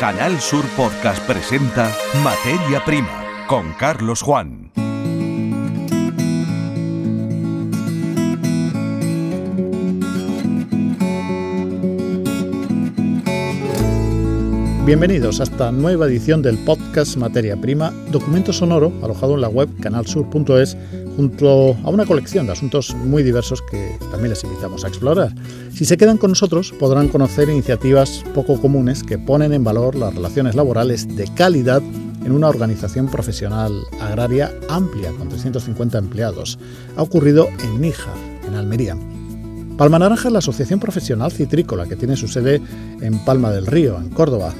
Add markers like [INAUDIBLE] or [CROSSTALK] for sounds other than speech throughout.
Canal Sur Podcast presenta Materia Prima con Carlos Juan. Bienvenidos a esta nueva edición del podcast Materia Prima, documento sonoro alojado en la web canalsur.es junto a una colección de asuntos muy diversos que también les invitamos a explorar. Si se quedan con nosotros podrán conocer iniciativas poco comunes que ponen en valor las relaciones laborales de calidad en una organización profesional agraria amplia con 350 empleados. Ha ocurrido en Níjar, en Almería. Palma Naranja es la asociación profesional citrícola que tiene su sede en Palma del Río, en Córdoba.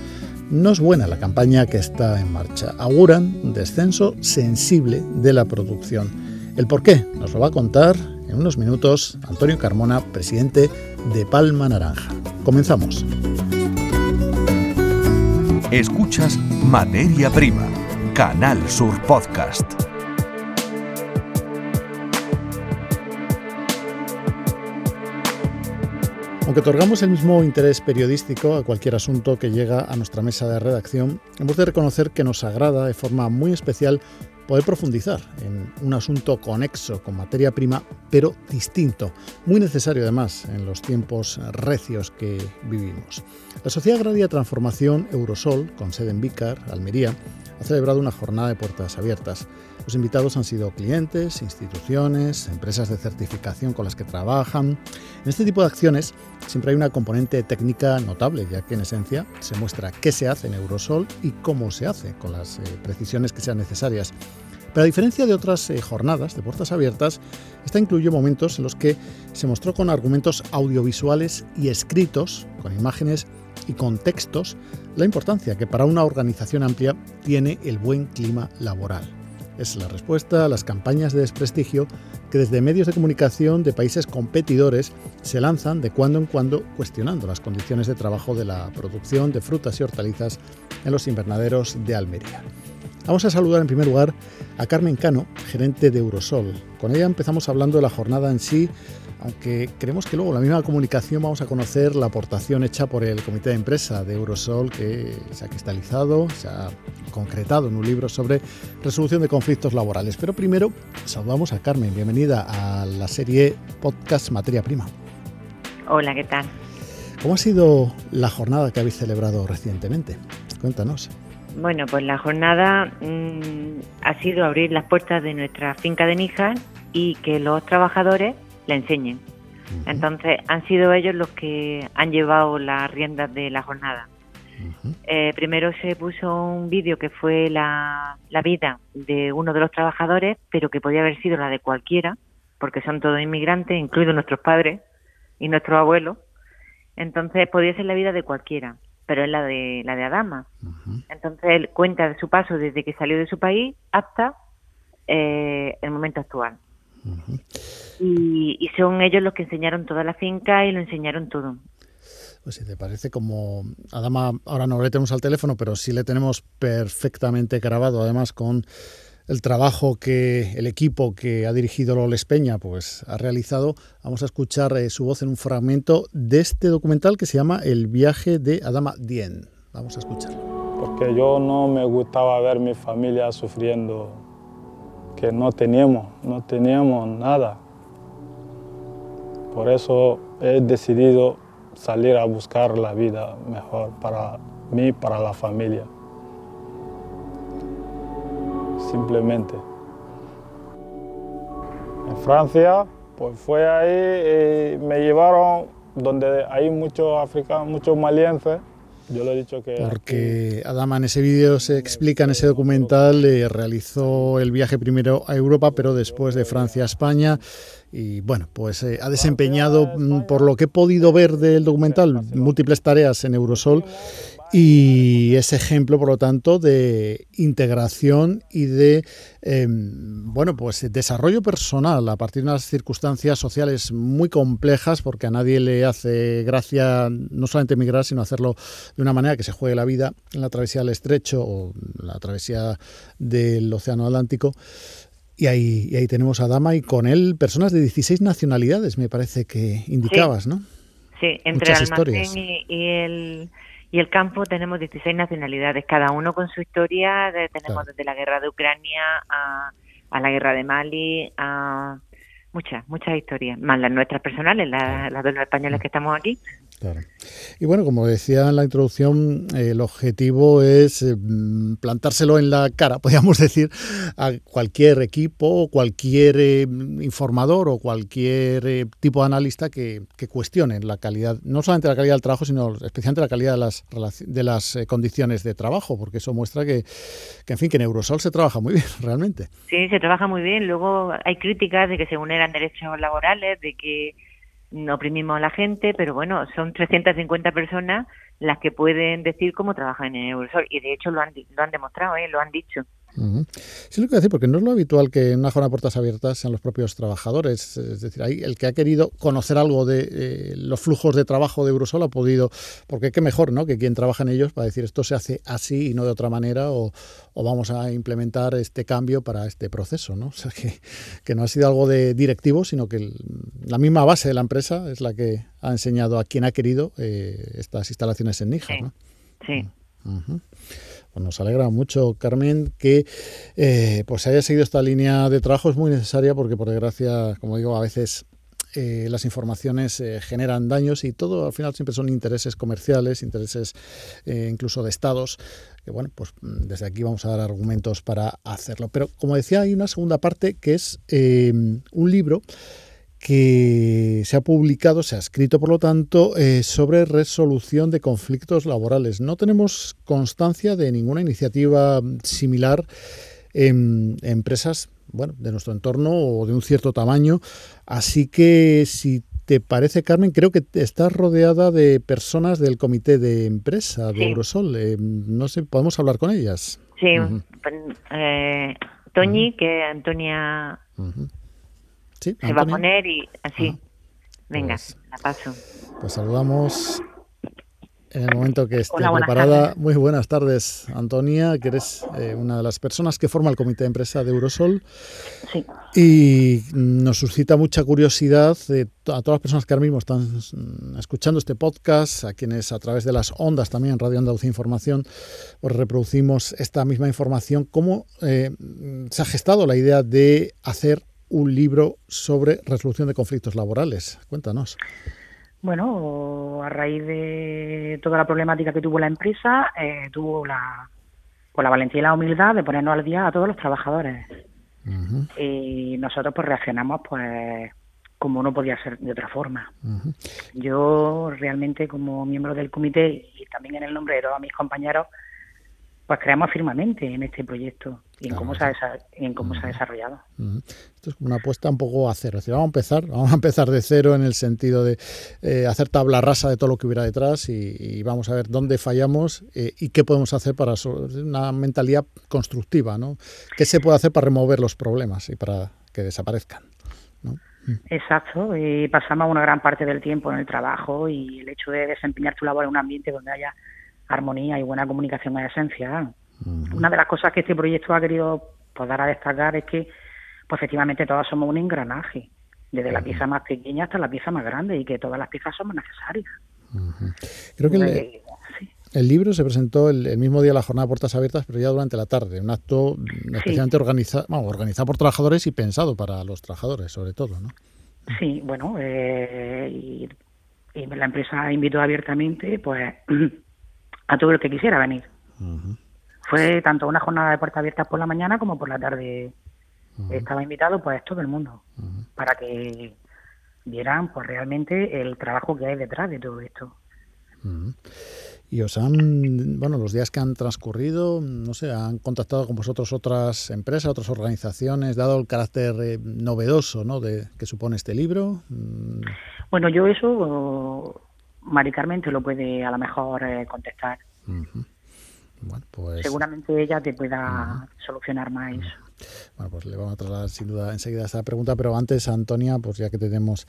No es buena la campaña que está en marcha. Auguran un descenso sensible de la producción. El por qué nos lo va a contar en unos minutos Antonio Carmona, presidente de Palma Naranja. Comenzamos. Escuchas Materia Prima, Canal Sur Podcast. Aunque otorgamos el mismo interés periodístico a cualquier asunto que llega a nuestra mesa de redacción, hemos de reconocer que nos agrada de forma muy especial poder profundizar en un asunto conexo con materia prima, pero distinto, muy necesario además en los tiempos recios que vivimos. La Sociedad Agraria Transformación Eurosol, con sede en Vícar, Almería, ha celebrado una jornada de puertas abiertas. Los invitados han sido clientes, instituciones, empresas de certificación con las que trabajan. En este tipo de acciones siempre hay una componente técnica notable, ya que en esencia se muestra qué se hace en Eurosol y cómo se hace, con las eh, precisiones que sean necesarias. Pero a diferencia de otras eh, jornadas de puertas abiertas, esta incluyó momentos en los que se mostró con argumentos audiovisuales y escritos, con imágenes y con textos, la importancia que para una organización amplia tiene el buen clima laboral. Es la respuesta a las campañas de desprestigio que desde medios de comunicación de países competidores se lanzan de cuando en cuando cuestionando las condiciones de trabajo de la producción de frutas y hortalizas en los invernaderos de Almería. Vamos a saludar en primer lugar a Carmen Cano, gerente de Eurosol. Con ella empezamos hablando de la jornada en sí, aunque creemos que luego en la misma comunicación vamos a conocer la aportación hecha por el comité de empresa de Eurosol que se ha cristalizado, se ha concretado en un libro sobre resolución de conflictos laborales. Pero primero saludamos a Carmen, bienvenida a la serie Podcast Materia Prima. Hola, ¿qué tal? ¿Cómo ha sido la jornada que habéis celebrado recientemente? Cuéntanos. Bueno, pues la jornada mmm, ha sido abrir las puertas de nuestra finca de Níjar y que los trabajadores le enseñen. Uh -huh. Entonces han sido ellos los que han llevado las riendas de la jornada. Uh -huh. eh, primero se puso un vídeo que fue la, la, vida de uno de los trabajadores, pero que podía haber sido la de cualquiera, porque son todos inmigrantes, incluidos nuestros padres y nuestros abuelos. Entonces podía ser la vida de cualquiera, pero es la de la de Adama. Uh -huh. Entonces él cuenta de su paso desde que salió de su país hasta eh, el momento actual. Y, y, son ellos los que enseñaron toda la finca y lo enseñaron todo. Pues si te parece como Adama, ahora no le tenemos al teléfono, pero sí le tenemos perfectamente grabado, además con el trabajo que el equipo que ha dirigido Loles Peña pues ha realizado. Vamos a escuchar eh, su voz en un fragmento de este documental que se llama El viaje de Adama Dien. Vamos a escucharlo. Porque yo no me gustaba ver mi familia sufriendo, que no teníamos, no teníamos nada. Por eso he decidido salir a buscar la vida mejor para mí, para la familia. Simplemente. En Francia, pues fue ahí y me llevaron donde hay muchos africanos, muchos malienses. Yo le he dicho que... Porque Adama en ese vídeo se explica, en ese documental, eh, realizó el viaje primero a Europa, pero después de Francia a España. Y bueno, pues eh, ha desempeñado, mm, por lo que he podido ver del documental, múltiples tareas en Eurosol y es ejemplo, por lo tanto, de integración y de, eh, bueno, pues desarrollo personal a partir de unas circunstancias sociales muy complejas, porque a nadie le hace gracia no solamente emigrar, sino hacerlo de una manera que se juegue la vida en la travesía del estrecho o la travesía del Océano Atlántico. Y ahí, y ahí tenemos a Dama y con él personas de 16 nacionalidades, me parece que indicabas. ¿no? Sí, entre Muchas el almacén y, y, el, y el campo tenemos 16 nacionalidades, cada uno con su historia, tenemos desde la guerra de Ucrania a, a la guerra de Mali, a muchas, muchas historias, más las nuestras personales, las, las de los españoles que estamos aquí. Claro. Y bueno, como decía en la introducción, el objetivo es eh, plantárselo en la cara, [LAUGHS] podríamos decir, a cualquier equipo, cualquier eh, informador o cualquier eh, tipo de analista que, que, cuestione la calidad, no solamente la calidad del trabajo, sino especialmente la calidad de las, de las condiciones de trabajo, porque eso muestra que, que, en fin, que en Eurosol se trabaja muy [LAUGHS] bien, realmente. Sí, se trabaja muy bien. Luego hay críticas de que se vulneran derechos laborales, de que oprimimos a la gente, pero bueno, son 350 personas las que pueden decir cómo trabajan en Eurosol y de hecho lo han, lo han demostrado, ¿eh? lo han dicho. Sí, lo que decir, porque no es lo habitual que en una jornada de puertas abiertas sean los propios trabajadores. Es decir, ahí el que ha querido conocer algo de eh, los flujos de trabajo de Eurosol ha podido, porque qué mejor, ¿no? Que quien trabaja en ellos para decir esto se hace así y no de otra manera, o, vamos a implementar este cambio para este proceso, ¿no? [LAUGHS] O sea, que, que no ha sido algo de directivo, sino que la misma base de la empresa es la que ha enseñado a quien ha querido eh, estas instalaciones en Níger, ¿no? Sí. Pues nos alegra mucho, Carmen, que eh, pues haya seguido esta línea de trabajo. Es muy necesaria porque, por desgracia, como digo, a veces eh, las informaciones eh, generan daños y todo al final siempre son intereses comerciales, intereses incluso de estados, que bueno, pues mm, desde aquí vamos a dar argumentos para hacerlo. Pero como decía, hay una segunda parte que es un libro que se ha publicado, se ha escrito, por lo tanto, eh, sobre resolución de conflictos laborales. No tenemos constancia de ninguna iniciativa similar en empresas bueno, de nuestro entorno o de un cierto tamaño. Así que, si te parece, Carmen, creo que estás rodeada de personas del comité de empresa de Eurosol. Eh, no sé, ¿podemos hablar con ellas? Sí, eh, Toñi, que Antonia se va a poner y así. Venga, pues la paso. Pues saludamos en el momento que esté preparada. Muy buenas tardes, Antonia, que eres eh, una de las personas que forma el comité de empresa de Eurosol. Sí. Y nos suscita mucha curiosidad a todas las personas que ahora mismo están escuchando este podcast, a quienes a través de las ondas también, Radio Andalucía Información, pues reproducimos esta misma información. ¿Cómo eh, se ha gestado la idea de hacer un libro sobre resolución de conflictos laborales. Cuéntanos. Bueno, a raíz de toda la problemática que tuvo la empresa, eh, tuvo la, pues la valentía y la humildad de ponernos al día a todos los trabajadores. Y nosotros pues reaccionamos pues como no podía ser de otra forma. Yo realmente como miembro del comité y también en el nombre de todos mis compañeros, pues creemos firmemente en este proyecto y en cómo, se ha, en cómo se ha desarrollado. Esto es una apuesta un poco a cero. Es decir, vamos a empezar, vamos a empezar de cero en el sentido de eh, hacer tabla rasa de todo lo que hubiera detrás y, vamos a ver dónde fallamos eh, y qué podemos hacer para una mentalidad constructiva, ¿no? ¿Qué se puede hacer para remover los problemas y para que desaparezcan? Exacto, y pasamos una gran parte del tiempo en el trabajo y el hecho de desempeñar tu labor en un ambiente donde haya armonía y buena comunicación es esencial. Una de las cosas que este proyecto ha querido pues, dar a destacar es que pues, efectivamente todos somos un engranaje, desde la pieza más pequeña hasta la pieza más grande y que todas las piezas somos necesarias. Creo que el, libro se presentó el, mismo día de la jornada de puertas abiertas, pero ya durante la tarde, un acto especialmente organizado, organizado por trabajadores y pensado para los trabajadores, sobre todo, ¿no? Sí, bueno, eh, y, y la empresa invitó abiertamente, pues [CLEARS THROAT] a todo el que quisiera venir. Fue tanto una jornada de puertas abiertas por la mañana como por la tarde. Estaba invitado pues todo el mundo para que vieran pues realmente el trabajo que hay detrás de todo esto. Y os han, bueno, los días que han transcurrido, no sé, han contactado con vosotros otras empresas, otras organizaciones, dado el carácter eh, novedoso, ¿no? De que supone este libro. Mm. Bueno, yo eso Mari Carmen te lo puede a lo mejor eh, contestar. Bueno, pues... Seguramente ella te pueda solucionar más eso. Bueno, pues le vamos a trasladar sin duda enseguida esa pregunta, pero antes, Antonia, pues ya que tenemos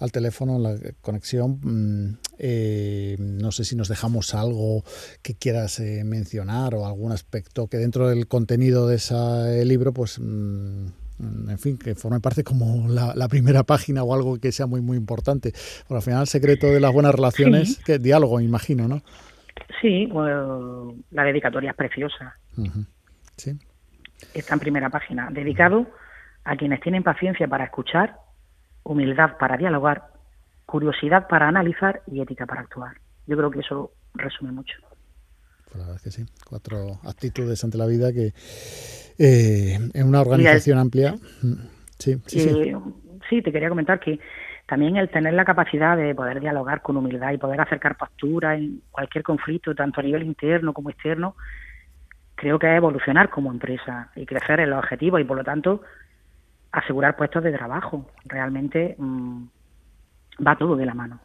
al teléfono la conexión, mm, eh, no sé si nos dejamos algo que quieras eh, mencionar o algún aspecto que dentro del contenido de ese libro, pues... Mm, en fin, que forme parte como la, primera página o algo que sea muy, muy importante. Porque al final el secreto de las buenas relaciones, que diálogo, imagino, ¿no? Sí, la dedicatoria es preciosa. Sí. Está en primera página. Dedicado a quienes tienen paciencia para escuchar, humildad para dialogar, curiosidad para analizar y ética para actuar. Yo creo que eso resume mucho. Pues la verdad es que sí. Cuatro actitudes ante la vida que eh, en una organización amplia. Mm, sí, sí, sí. sí, te quería comentar que también el tener la capacidad de poder dialogar con humildad y poder acercar postura en cualquier conflicto, tanto a nivel interno como externo, creo que es evolucionar como empresa y crecer en los objetivos y por lo tanto asegurar puestos de trabajo. Realmente mm, va todo de la mano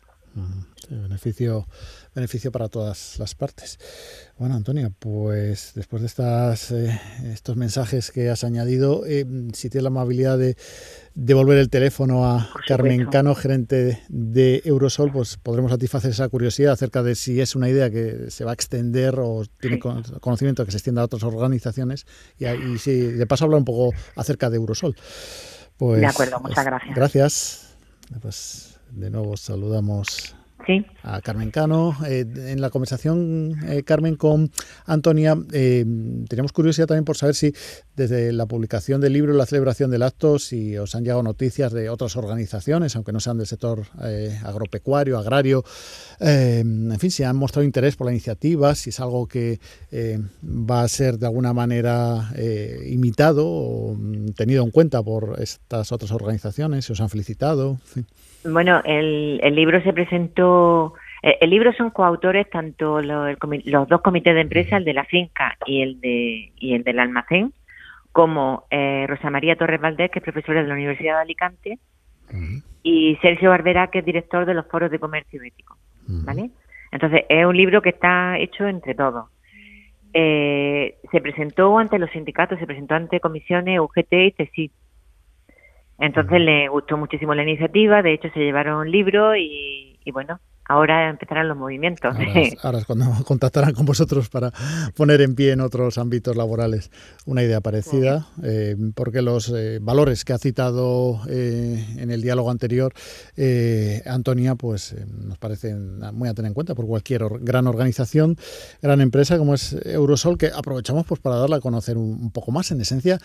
beneficio, beneficio para todas las partes. Bueno, Antonia, pues después de estas, eh, estos mensajes que has añadido, eh, si tienes la amabilidad de devolver el teléfono a Carmen Cano, gerente de Eurosol, pues podremos satisfacer esa curiosidad acerca de si es una idea que se va a extender o tiene conocimiento que se extienda a otras organizaciones y, y si de paso hablar un poco acerca de Eurosol. Pues, de acuerdo, muchas gracias. Gracias. Pues de nuevo saludamos a Carmen Cano. Eh, en la conversación, eh, Carmen, con Antonia, eh, teníamos curiosidad también por saber si desde la publicación del libro y la celebración del acto, si os han llegado noticias de otras organizaciones, aunque no sean del sector agropecuario, agrario, en fin, si han mostrado interés por la iniciativa, si es algo que va a ser de alguna manera imitado o mm, tenido en cuenta por estas otras organizaciones, si os han felicitado. Bueno, el, el libro se presentó, eh, el, libro son coautores tanto los, dos comités de empresa, el de la finca y el de y el del almacén, como eh, Rosa María Torres Valdés, que es profesora de la Universidad de Alicante, y Sergio Barbera, que es director de los foros de comercio ético, ¿vale? Entonces, es un libro que está hecho entre todos. Eh, se presentó ante los sindicatos, se presentó ante comisiones UGT y TESI, entonces le gustó muchísimo la iniciativa, de hecho se llevaron un libro y, bueno, ahora empezarán los movimientos. Ahora [LAUGHS] es, cuando [LAUGHS] contactarán con vosotros para poner en pie en otros ámbitos laborales una idea parecida, eh, porque los eh, valores que ha citado eh, en el diálogo anterior Antonia, pues nos parecen muy a tener en cuenta por cualquier gran organización, gran empresa como es Eurosol, que aprovechamos pues para darla a conocer un poco más. En esencia,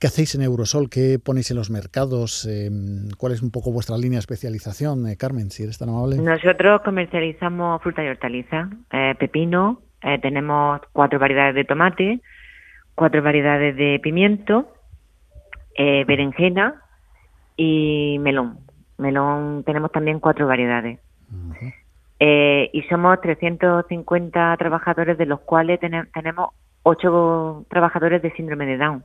¿Qué hacéis en Eurosol? ¿Qué ponéis en los mercados? Em, ¿Cuál es un poco vuestra línea de especialización, eh, Carmen, si eres tan amable? Nosotros comercializamos fruta y hortaliza, eh, pepino, eh, tenemos cuatro variedades de tomate, cuatro variedades de pimiento, berenjena y melón. Melón tenemos también cuatro variedades. y somos 350 trabajadores, de los cuales tenemos ocho trabajadores de síndrome de Down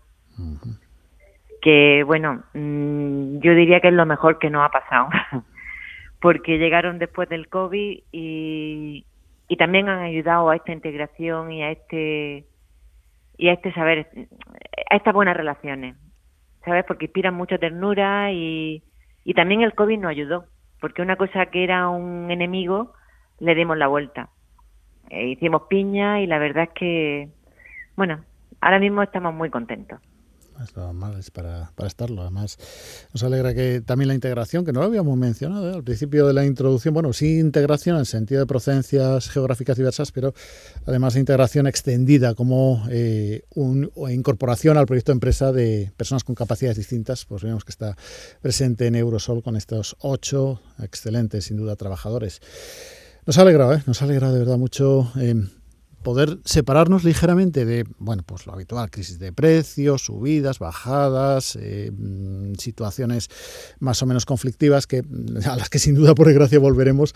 que bueno, mm, yo diría que es lo mejor que nos ha pasado, [LAUGHS] porque llegaron después del COVID y, también han ayudado a esta integración y a este y a este saber, a estas buenas relaciones, ¿sabes? Porque inspiran mucha ternura y, y también el COVID nos ayudó, porque una cosa que era un enemigo le dimos la vuelta. Eh, hicimos piña y la verdad es que, bueno, ahora mismo estamos muy contentos es normal, es para, para, estarlo. Además, nos alegra que también la integración, que no lo habíamos mencionado ¿eh? al principio de la introducción, bueno, sí integración en sentido de procedencias geográficas diversas, pero además de integración extendida como eh, un, incorporación al proyecto de empresa de personas con capacidades distintas, pues vemos que está presente en Eurosol con estos ocho excelentes, sin duda, trabajadores. Nos ha alegrado, ¿eh? nos ha alegrado de verdad mucho. Eh, poder separarnos ligeramente de, bueno, pues lo habitual, crisis de precios, subidas, bajadas, eh, mm, situaciones más o menos conflictivas que, [LAUGHS] a las que sin duda por desgracia volveremos,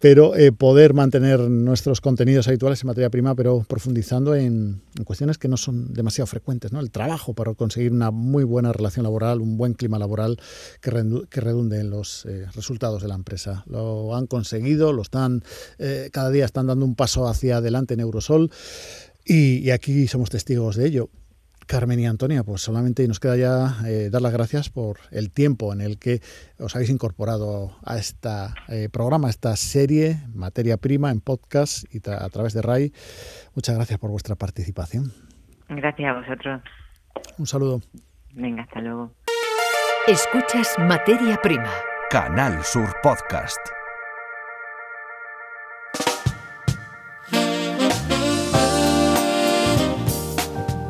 pero eh, poder mantener nuestros contenidos habituales en materia prima, pero profundizando en, cuestiones que no son demasiado frecuentes, ¿no? El trabajo para conseguir una muy buena relación laboral, un buen clima laboral que, redunde en los eh, resultados de la empresa. Lo han conseguido, lo están, cada día están dando un paso hacia adelante en Y, aquí somos testigos de ello. Carmen y Antonia, pues solamente nos queda ya eh, dar las gracias por el tiempo en el que os habéis incorporado a este programa, a esta serie, Materia Prima, en podcast y a través de RAI. Muchas gracias por vuestra participación. Gracias a vosotros. Un saludo. Venga, hasta luego. Escuchas Materia Prima. Canal Sur Podcast.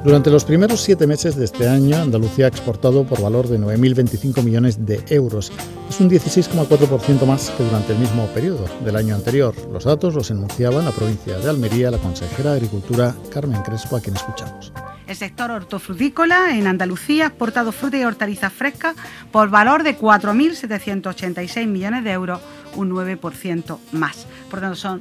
Durante los primeros siete meses de este año, Andalucía ha exportado por valor de 9.025 millones de euros. Es un 16,4% más que durante el mismo periodo del año anterior. Los datos los enunciaba la provincia de Almería la consejera de Agricultura Carmen Crespo, a quien escuchamos. El sector hortofrutícola en Andalucía ha exportado frutas y hortalizas frescas por valor de 4.786 millones de euros, un 9% más. Por tanto, son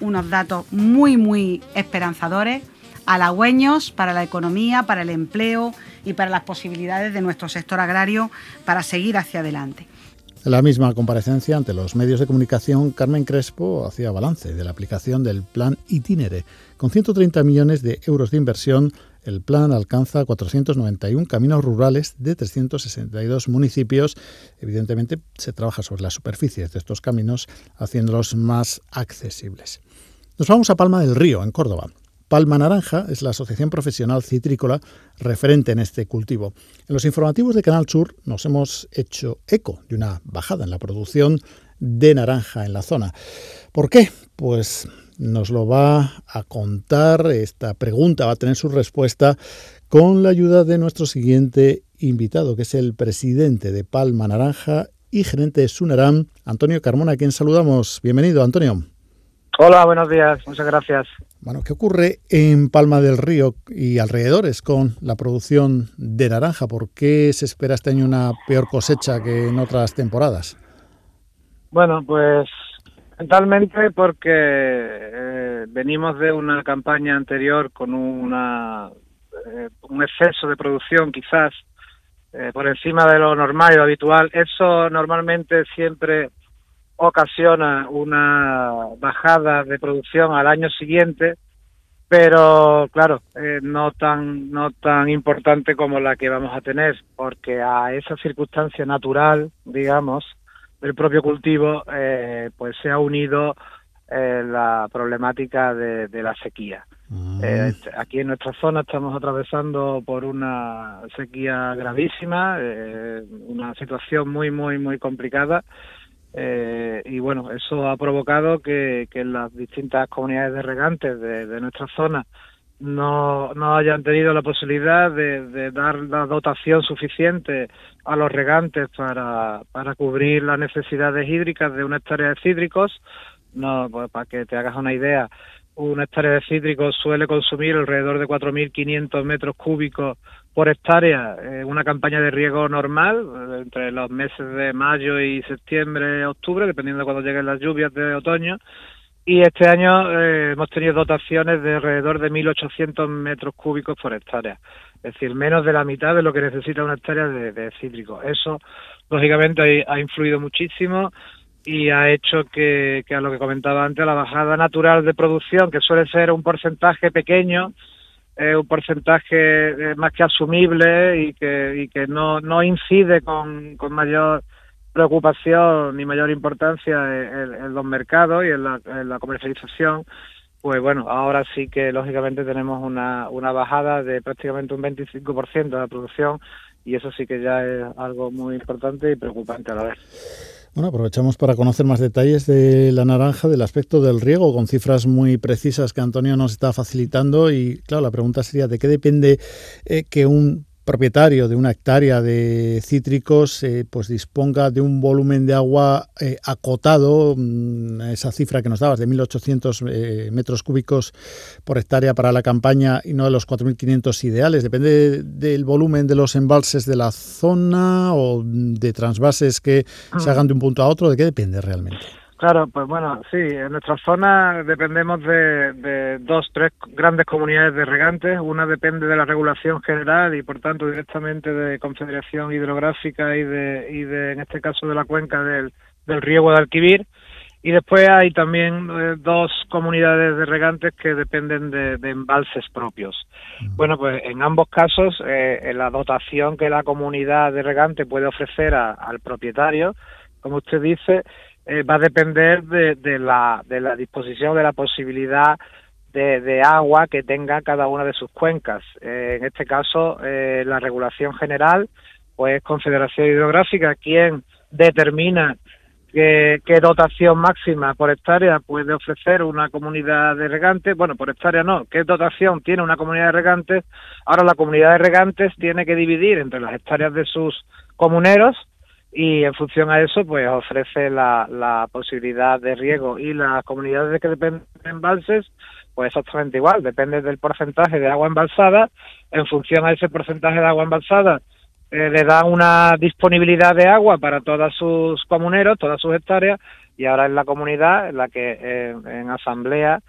unos datos muy, muy esperanzadores halagüeños para la economía, para el empleo y para las posibilidades de nuestro sector agrario para seguir hacia adelante. En la misma comparecencia ante los medios de comunicación, Carmen Crespo hacía balance de la aplicación del plan Itinere. Con 130 millones de euros de inversión, el plan alcanza 491 caminos rurales de 362 municipios. Evidentemente, se trabaja sobre las superficies de estos caminos, haciéndolos más accesibles. Nos vamos a Palma del Río, en Córdoba. Palma Naranja es la asociación profesional citrícola referente en este cultivo. En los informativos de Canal Sur nos hemos hecho eco de una bajada en la producción de naranja en la zona. ¿Por qué? Pues nos lo va a contar, esta pregunta va a tener su respuesta con la ayuda de nuestro siguiente invitado, que es el presidente de Palma Naranja y gerente de Sunaram, Antonio Carmona, a quien saludamos. Bienvenido, Antonio. Hola, buenos días, muchas gracias. Bueno, ¿qué ocurre en Palma del Río y alrededores con la producción de naranja? ¿Por qué se espera este año una peor cosecha que en otras temporadas? Bueno, pues fundamentalmente porque eh, venimos de una campaña anterior con una, eh, un exceso de producción quizás eh, por encima de lo normal y lo habitual. Eso normalmente siempre ocasiona una bajada de producción al año siguiente, pero claro, eh, no tan no tan importante como la que vamos a tener, porque a esa circunstancia natural, digamos, del propio cultivo, eh, pues se ha unido eh, la problemática de, la sequía. Mm. aquí en nuestra zona estamos atravesando por una sequía gravísima, una situación muy, muy, muy complicada eh, y bueno, eso ha provocado que, las distintas comunidades de regantes de, nuestra zona no, no hayan tenido la posibilidad de, dar la dotación suficiente a los regantes para, para cubrir las necesidades hídricas de una hectárea de cítricos. No, pues para que te hagas una idea, una hectárea de cítricos suele consumir alrededor de 4.500 metros cúbicos por hectárea en una campaña de riego normal, eh, entre los meses de mayo y septiembre, octubre, dependiendo de cuando lleguen las lluvias de otoño. Y este año eh, hemos tenido dotaciones de alrededor de 1.800 metros cúbicos por hectárea, es decir, menos de la mitad de lo que necesita una hectárea de, de cítrico. Eso, lógicamente, ha influido muchísimo y ha hecho que, que, a lo que comentaba antes, la bajada natural de producción, que suele ser un porcentaje pequeño, eh, un porcentaje eh, más que asumible y que, y que no, no incide con, con mayor preocupación ni mayor importancia en, los mercados y en la, en la, comercialización, pues bueno, ahora sí que lógicamente tenemos una, una bajada de prácticamente un 25% de la producción y eso sí que ya es algo muy importante y preocupante a la vez. Bueno, aprovechamos para conocer más detalles de la naranja, del aspecto del riego, con cifras muy precisas que Antonio nos está facilitando. Y claro, la pregunta sería, ¿de qué depende eh, que un propietario de una hectárea de cítricos eh, pues disponga de un volumen de agua eh, acotado, mm, esa cifra que nos dabas de 1.800 eh, metros cúbicos por hectárea para la campaña y no de los 4.500 ideales. ¿Depende del volumen de los embalses de la zona o de transvases que se hagan de un punto a otro? ¿De qué depende realmente? Claro, pues bueno, sí, en nuestra zona dependemos de, dos, tres grandes comunidades de regantes. Una depende de la regulación general y, por tanto, directamente de Confederación Hidrográfica y de, y de en este caso, de la cuenca del, del riego de Alquivir. Y después hay también eh, dos comunidades de regantes que dependen de, embalses propios. Bueno, pues en ambos casos, eh, la dotación que la comunidad de regante puede ofrecer al propietario, como usted dice, eh, va a depender de, la, de la disposición, de la posibilidad de, agua que tenga cada una de sus cuencas. Eh, en este caso, eh, la regulación general, pues Confederación Hidrográfica quien determina qué, dotación máxima por hectárea puede ofrecer una comunidad de regantes. Bueno, por hectárea no, qué dotación tiene una comunidad de regantes. Ahora la comunidad de regantes tiene que dividir entre las hectáreas de sus comuneros y en función a eso pues ofrece la, la posibilidad de riego. Y las comunidades que dependen de embalses pues exactamente igual, depende del porcentaje de agua embalsada, en función a ese porcentaje de agua embalsada eh, le da una disponibilidad de agua para todos sus comuneros, todas sus hectáreas, y ahora es la comunidad en la que en asamblea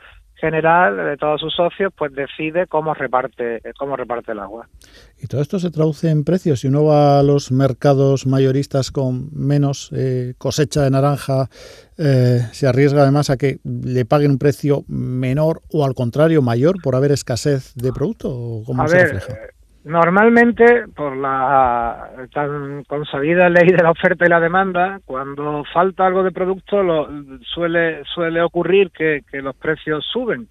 general de todos sus socios pues decide cómo reparte cómo reparte el agua. Y todo esto se traduce en precios. Si uno va a los mercados mayoristas con menos eh, cosecha de naranja, se arriesga además a que le paguen un precio menor o al contrario mayor por haber escasez de producto. ¿o ¿Cómo se refleja? Normalmente, por la tan consabida ley de la oferta y la demanda, cuando falta algo de producto lo, suele suele ocurrir que, los precios suben.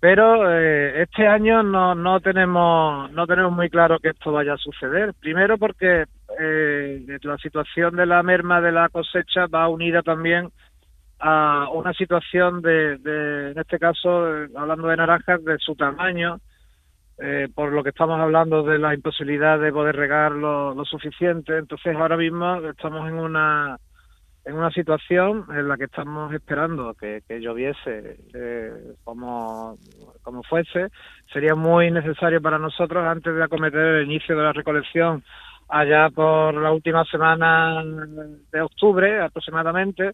Pero eh, este año no, no tenemos no tenemos muy claro que esto vaya a suceder. Primero porque eh, la situación de la merma de la cosecha va unida también a una situación de, de en este caso, eh, hablando de naranjas, de su tamaño eh, por lo que estamos hablando de la imposibilidad de poder regar lo, suficiente. Entonces ahora mismo estamos en una en una situación en la que estamos esperando que, lloviese eh, como, como fuese. Sería muy necesario para nosotros antes de acometer el inicio de la recolección allá por la última semana de octubre aproximadamente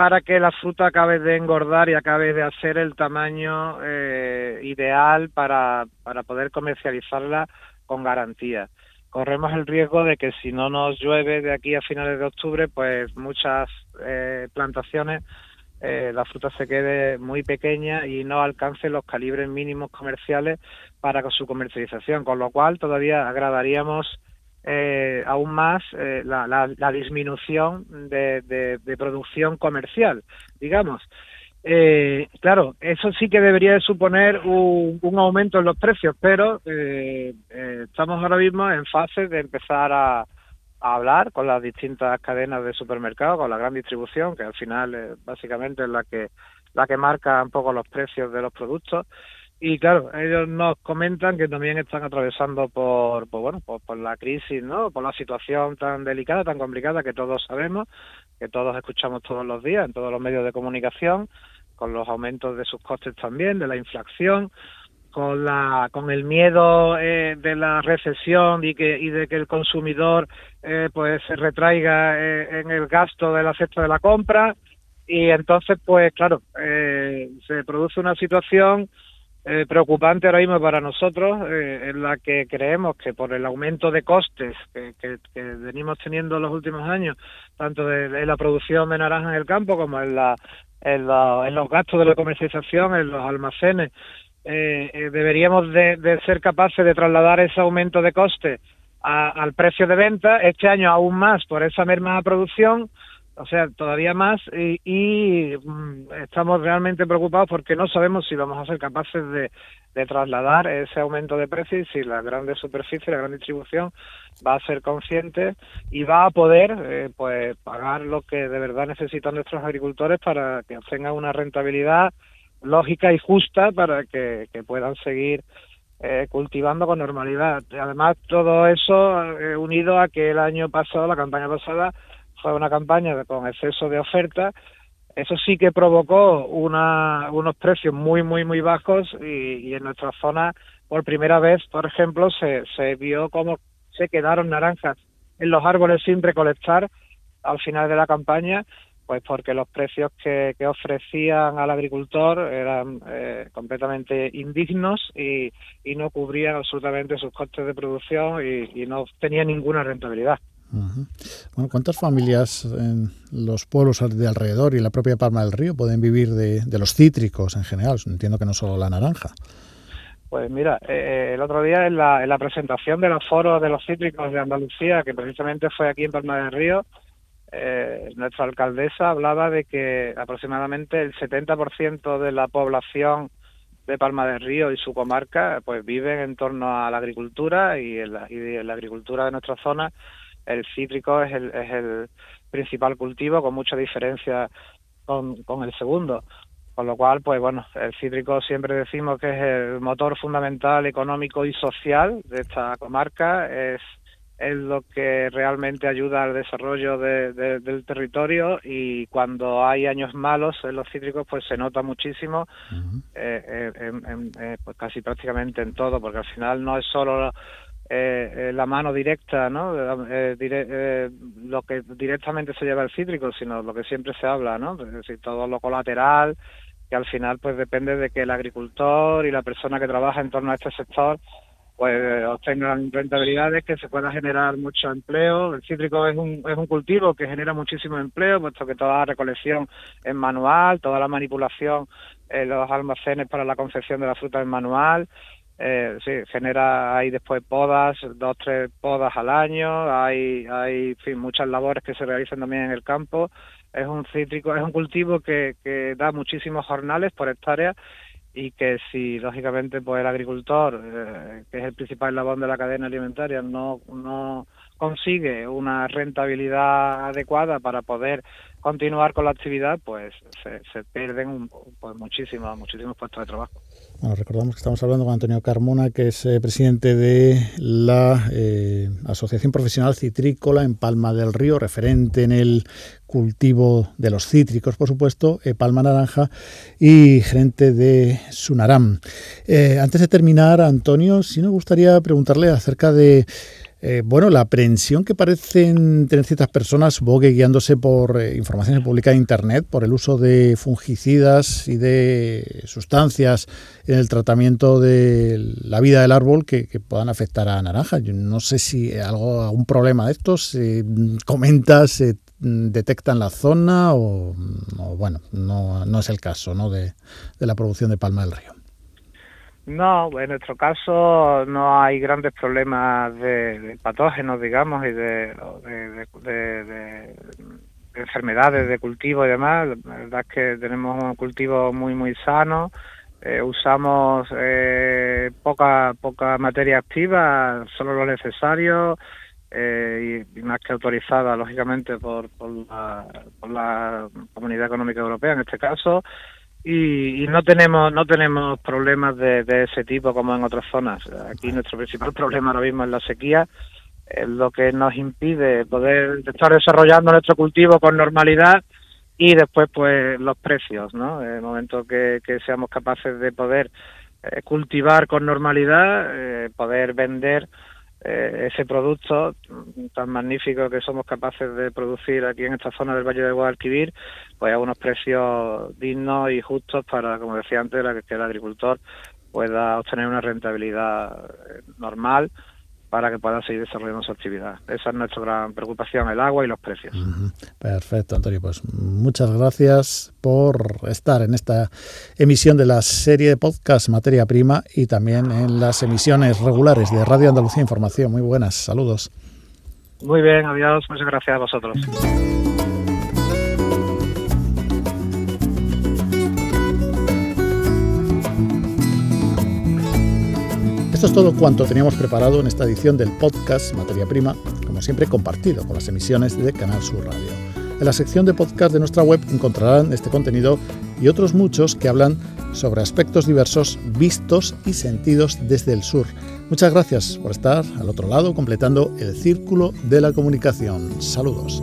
para que la fruta acabe de engordar y acabe de hacer el tamaño eh, ideal para, para poder comercializarla con garantía. Corremos el riesgo de que si no nos llueve de aquí a finales de octubre, pues muchas eh, plantaciones eh, la fruta se quede muy pequeña y no alcance los calibres mínimos comerciales para su comercialización, con lo cual todavía agradaríamos eh, aún más eh, la, la, disminución de, de, producción comercial, digamos. Eh, claro, eso sí que debería de suponer un, un aumento en los precios, pero eh, estamos ahora mismo en fase de empezar a, a, hablar con las distintas cadenas de supermercados, con la gran distribución, que al final básicamente es la que la que marca un poco los precios de los productos y claro, ellos nos comentan que también están atravesando por, bueno, por, la crisis, ¿no? Por la situación tan delicada, tan complicada que todos sabemos, que todos escuchamos todos los días en todos los medios de comunicación, con los aumentos de sus costes también, de la inflación, con la con el miedo eh, de la recesión y que y de que el consumidor eh, pues se retraiga eh, en el gasto de la cesta de la compra y entonces pues claro se produce una situación eh, preocupante ahora mismo para nosotros, eh, en la que creemos que por el aumento de costes que, venimos teniendo en los últimos años, tanto de, la producción de naranja en el campo como en, la, en, los gastos de la comercialización, en los almacenes, eh, deberíamos de, ser capaces de trasladar ese aumento de costes al precio de venta, este año aún más por esa misma producción, o sea, todavía más y, mm, estamos realmente preocupados porque no sabemos si vamos a ser capaces de, trasladar ese aumento de precios y si la grande superficie, la gran distribución va a ser consciente y va a poder eh, pues pagar lo que de verdad necesitan nuestros agricultores para que tengan una rentabilidad lógica y justa para que, puedan seguir eh, cultivando con normalidad. Además, todo eso eh, unido a que el año pasado, la campaña pasada, fue una campaña con exceso de oferta, eso sí que provocó una, unos precios muy, muy, muy bajos y, en nuestra zona, por primera vez, por ejemplo, se, se vio cómo se quedaron naranjas en los árboles sin recolectar al final de la campaña, pues porque los precios que, que ofrecían al agricultor eran eh, completamente indignos y, y, no cubrían absolutamente sus costes de producción y, y no tenían ninguna rentabilidad. Bueno, ¿cuántas familias en los pueblos de alrededor y la propia Palma del Río pueden vivir de, los cítricos en general? Entiendo que no solo la naranja. Pues mira, eh, el otro día en la, en la presentación del aforo de los cítricos de Andalucía, que precisamente fue aquí en Palma del Río, eh, nuestra alcaldesa hablaba de que aproximadamente el 70% de la población de Palma del Río y su comarca pues viven en torno a la agricultura y, y en la agricultura de nuestra zona el cítrico es el, es el principal cultivo con mucha diferencia con, con el segundo. Con lo cual, pues bueno, el cítrico siempre decimos que es el motor fundamental económico y social de esta comarca, es, es lo que realmente ayuda al desarrollo del territorio y cuando hay años malos en los cítricos, pues se nota muchísimo, eh, eh, pues casi prácticamente en todo, porque al final no es solo eh, la mano directa, ¿no? lo que directamente se lleva el cítrico, sino lo que siempre se habla, ¿no? Es decir, todo lo colateral, que al final pues depende de que el agricultor y la persona que trabaja en torno a este sector pues obtengan rentabilidades, que se pueda generar mucho empleo. El cítrico es un, es un cultivo que genera muchísimo empleo, puesto que toda la recolección es manual, toda la manipulación en los almacenes para la confección de la fruta es manual. Eh, sí, genera, hay después podas, dos, tres podas al año, hay, hay muchas labores que se realizan también en el campo. Es un cítrico, es un cultivo que, que da muchísimos jornales por hectárea y que si lógicamente pues el agricultor, eh, que es el principal eslabón de la cadena alimentaria, no, no consigue una rentabilidad adecuada para poder continuar con la actividad, pues se, se pierden pues, muchísimos, muchísimos puestos de trabajo. Bueno, recordamos que estamos hablando con Antonio Carmona, que es eh, presidente de la eh, Asociación Profesional Citrícola en Palma del Río, referente en el cultivo de los cítricos, por supuesto, eh, Palma Naranja, y gerente de Sunaram. antes de terminar, Antonio, sí nos gustaría preguntarle acerca de eh, bueno, la aprehensión que parecen tener ciertas personas, supongo guiándose por eh, informaciones publicadas en Internet, por el uso de fungicidas y de sustancias en el tratamiento de la vida del árbol que, puedan afectar a naranja. Yo no sé si algo, algún problema de estos se comenta, se detecta en la zona o, bueno, no, no, es el caso ¿no? de la producción de palma del río. No, en nuestro caso no hay grandes problemas de, patógenos, digamos, y de, de, enfermedades de cultivo y demás. La verdad es que tenemos un cultivo muy, muy sano. Eh, usamos eh, poca, poca materia activa, solo lo necesario. Eh, y, más que autorizada, lógicamente, por, por, la, por la Comunidad Económica Europea en este caso y, no tenemos no tenemos problemas de, ese tipo como en otras zonas. Aquí nuestro principal problema ahora mismo es la sequía, es lo que nos impide poder estar desarrollando nuestro cultivo con normalidad y después pues los precios, ¿no? En el momento que, seamos capaces de poder eh, cultivar con normalidad, eh, poder vender eh, ese producto tan magnífico que somos capaces de producir aquí en esta zona del Valle de Guadalquivir, pues a unos precios dignos y justos para, como decía antes, que el agricultor pueda obtener una rentabilidad eh, normal para que pueda seguir desarrollando su actividad. Esa es nuestra gran preocupación, el agua y los precios. Perfecto, Antonio. Pues muchas gracias por estar en esta emisión de la serie de podcast Materia Prima y también en las emisiones regulares de Radio Andalucía Información. Muy buenas, saludos. Muy bien, adiós, muchas gracias a vosotros. Esto es todo cuanto teníamos preparado en esta edición del podcast Materia Prima, como siempre compartido con las emisiones de Canal Sur Radio. En la sección de podcast de nuestra web encontrarán este contenido y otros muchos que hablan sobre aspectos diversos vistos y sentidos desde el sur. Muchas gracias por estar al otro lado completando el círculo de la comunicación. Saludos.